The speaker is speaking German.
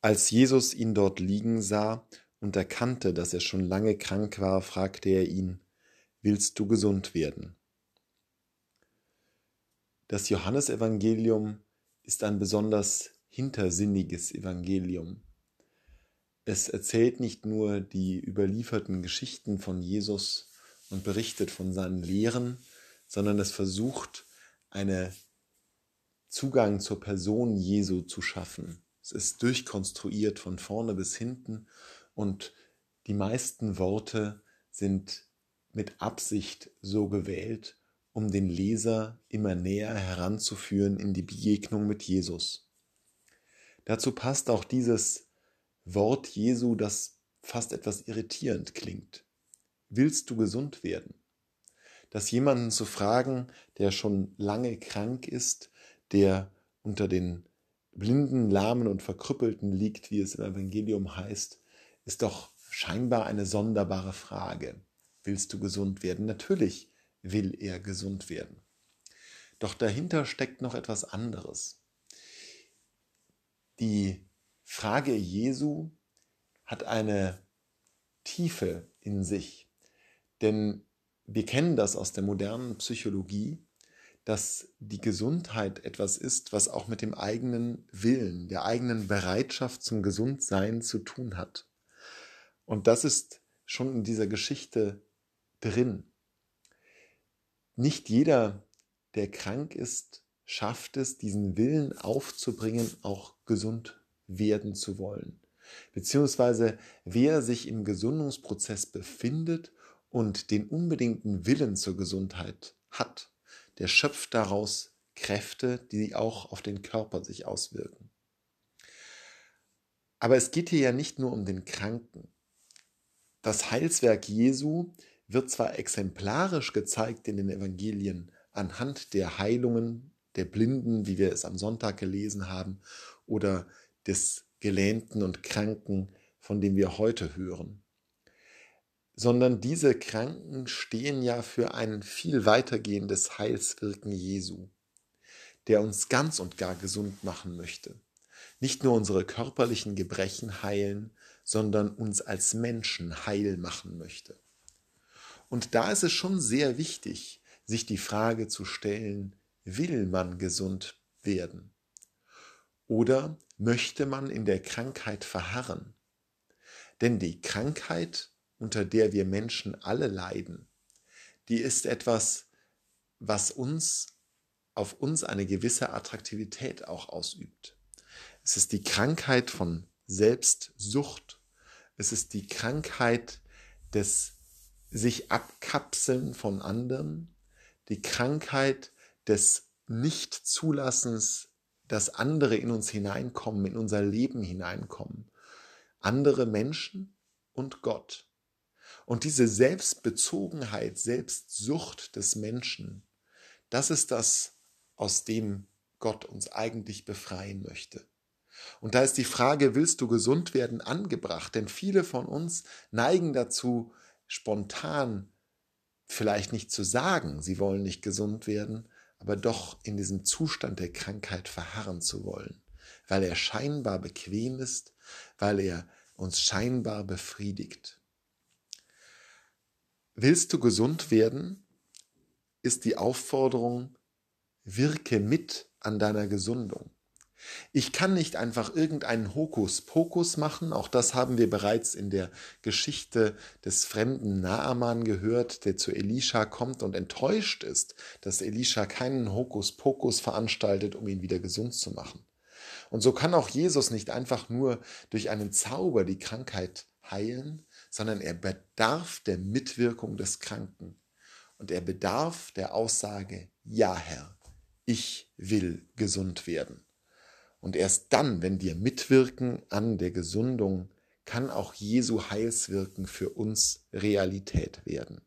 Als Jesus ihn dort liegen sah und erkannte, dass er schon lange krank war, fragte er ihn, Willst du gesund werden? Das Johannesevangelium ist ein besonders hintersinniges Evangelium. Es erzählt nicht nur die überlieferten Geschichten von Jesus und berichtet von seinen Lehren, sondern es versucht, einen Zugang zur Person Jesu zu schaffen. Es ist durchkonstruiert von vorne bis hinten und die meisten Worte sind mit Absicht so gewählt, um den Leser immer näher heranzuführen in die Begegnung mit Jesus. Dazu passt auch dieses Wort Jesu, das fast etwas irritierend klingt. Willst du gesund werden? Das jemanden zu fragen, der schon lange krank ist, der unter den Blinden, Lahmen und Verkrüppelten liegt, wie es im Evangelium heißt, ist doch scheinbar eine sonderbare Frage. Willst du gesund werden? Natürlich will er gesund werden. Doch dahinter steckt noch etwas anderes. Die Frage Jesu hat eine Tiefe in sich. Denn wir kennen das aus der modernen Psychologie, dass die Gesundheit etwas ist, was auch mit dem eigenen Willen, der eigenen Bereitschaft zum Gesundsein zu tun hat. Und das ist schon in dieser Geschichte drin. Nicht jeder, der krank ist, schafft es, diesen Willen aufzubringen, auch gesund werden zu wollen. Beziehungsweise wer sich im Gesundungsprozess befindet und den unbedingten Willen zur Gesundheit hat, der schöpft daraus Kräfte, die auch auf den Körper sich auswirken. Aber es geht hier ja nicht nur um den Kranken. Das Heilswerk Jesu wird zwar exemplarisch gezeigt in den Evangelien anhand der Heilungen der Blinden, wie wir es am Sonntag gelesen haben, oder des Gelähmten und Kranken, von dem wir heute hören, sondern diese Kranken stehen ja für ein viel weitergehendes Heilswirken Jesu, der uns ganz und gar gesund machen möchte. Nicht nur unsere körperlichen Gebrechen heilen, sondern uns als Menschen heil machen möchte. Und da ist es schon sehr wichtig, sich die Frage zu stellen, will man gesund werden? Oder möchte man in der Krankheit verharren? Denn die Krankheit, unter der wir Menschen alle leiden, die ist etwas, was uns auf uns eine gewisse Attraktivität auch ausübt. Es ist die Krankheit von Selbstsucht. Es ist die Krankheit des sich abkapseln von anderen, die Krankheit des Nichtzulassens, dass andere in uns hineinkommen, in unser Leben hineinkommen. Andere Menschen und Gott. Und diese Selbstbezogenheit, Selbstsucht des Menschen, das ist das, aus dem Gott uns eigentlich befreien möchte. Und da ist die Frage, willst du gesund werden, angebracht? Denn viele von uns neigen dazu, spontan vielleicht nicht zu sagen, sie wollen nicht gesund werden, aber doch in diesem Zustand der Krankheit verharren zu wollen, weil er scheinbar bequem ist, weil er uns scheinbar befriedigt. Willst du gesund werden, ist die Aufforderung, wirke mit an deiner Gesundung. Ich kann nicht einfach irgendeinen Hokuspokus machen, auch das haben wir bereits in der Geschichte des fremden Naaman gehört, der zu Elisha kommt und enttäuscht ist, dass Elisha keinen Hokuspokus veranstaltet, um ihn wieder gesund zu machen. Und so kann auch Jesus nicht einfach nur durch einen Zauber die Krankheit heilen, sondern er bedarf der Mitwirkung des Kranken. Und er bedarf der Aussage, ja Herr, ich will gesund werden. Und erst dann, wenn wir mitwirken an der Gesundung, kann auch Jesu Heilswirken für uns Realität werden.